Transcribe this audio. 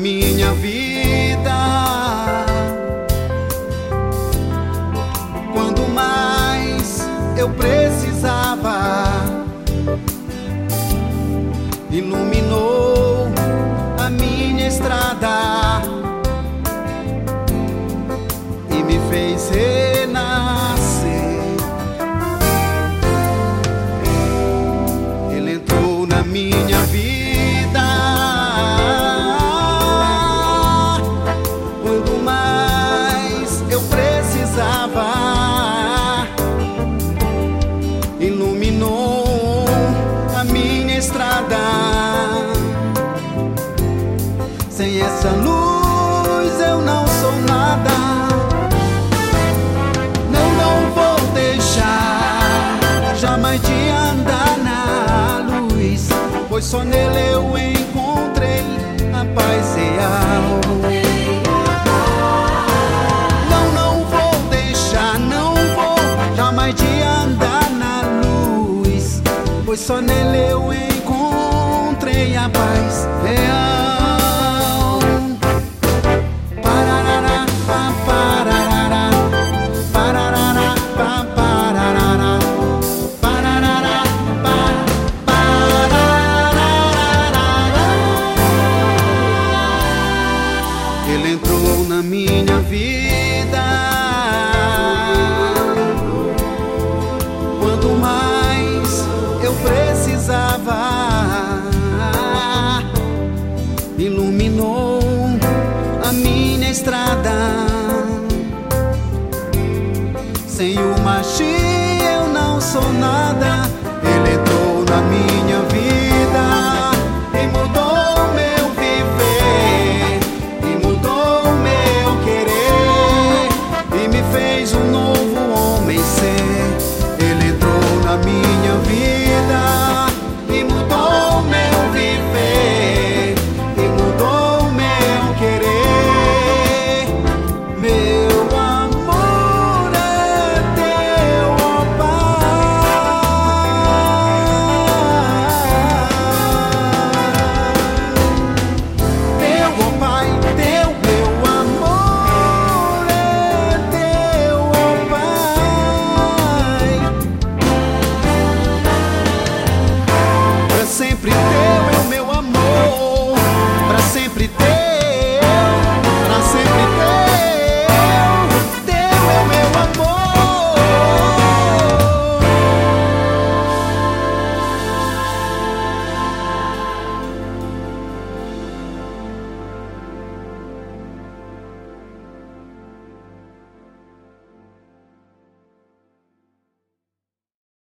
minha vida. Quando mais eu precisava, iluminou a minha estrada e me fez renascer. Ele entrou na minha vida. Jesus, pois só nele eu encontrei a paz real. Não, não vou deixar, não vou jamais de andar na luz, pois só nele eu encontrei a paz real. Ele entrou na minha vida. Quanto mais eu precisava, iluminou a minha estrada. Sem o magia eu não sou nada. Ele entrou na minha vida. sempre teve.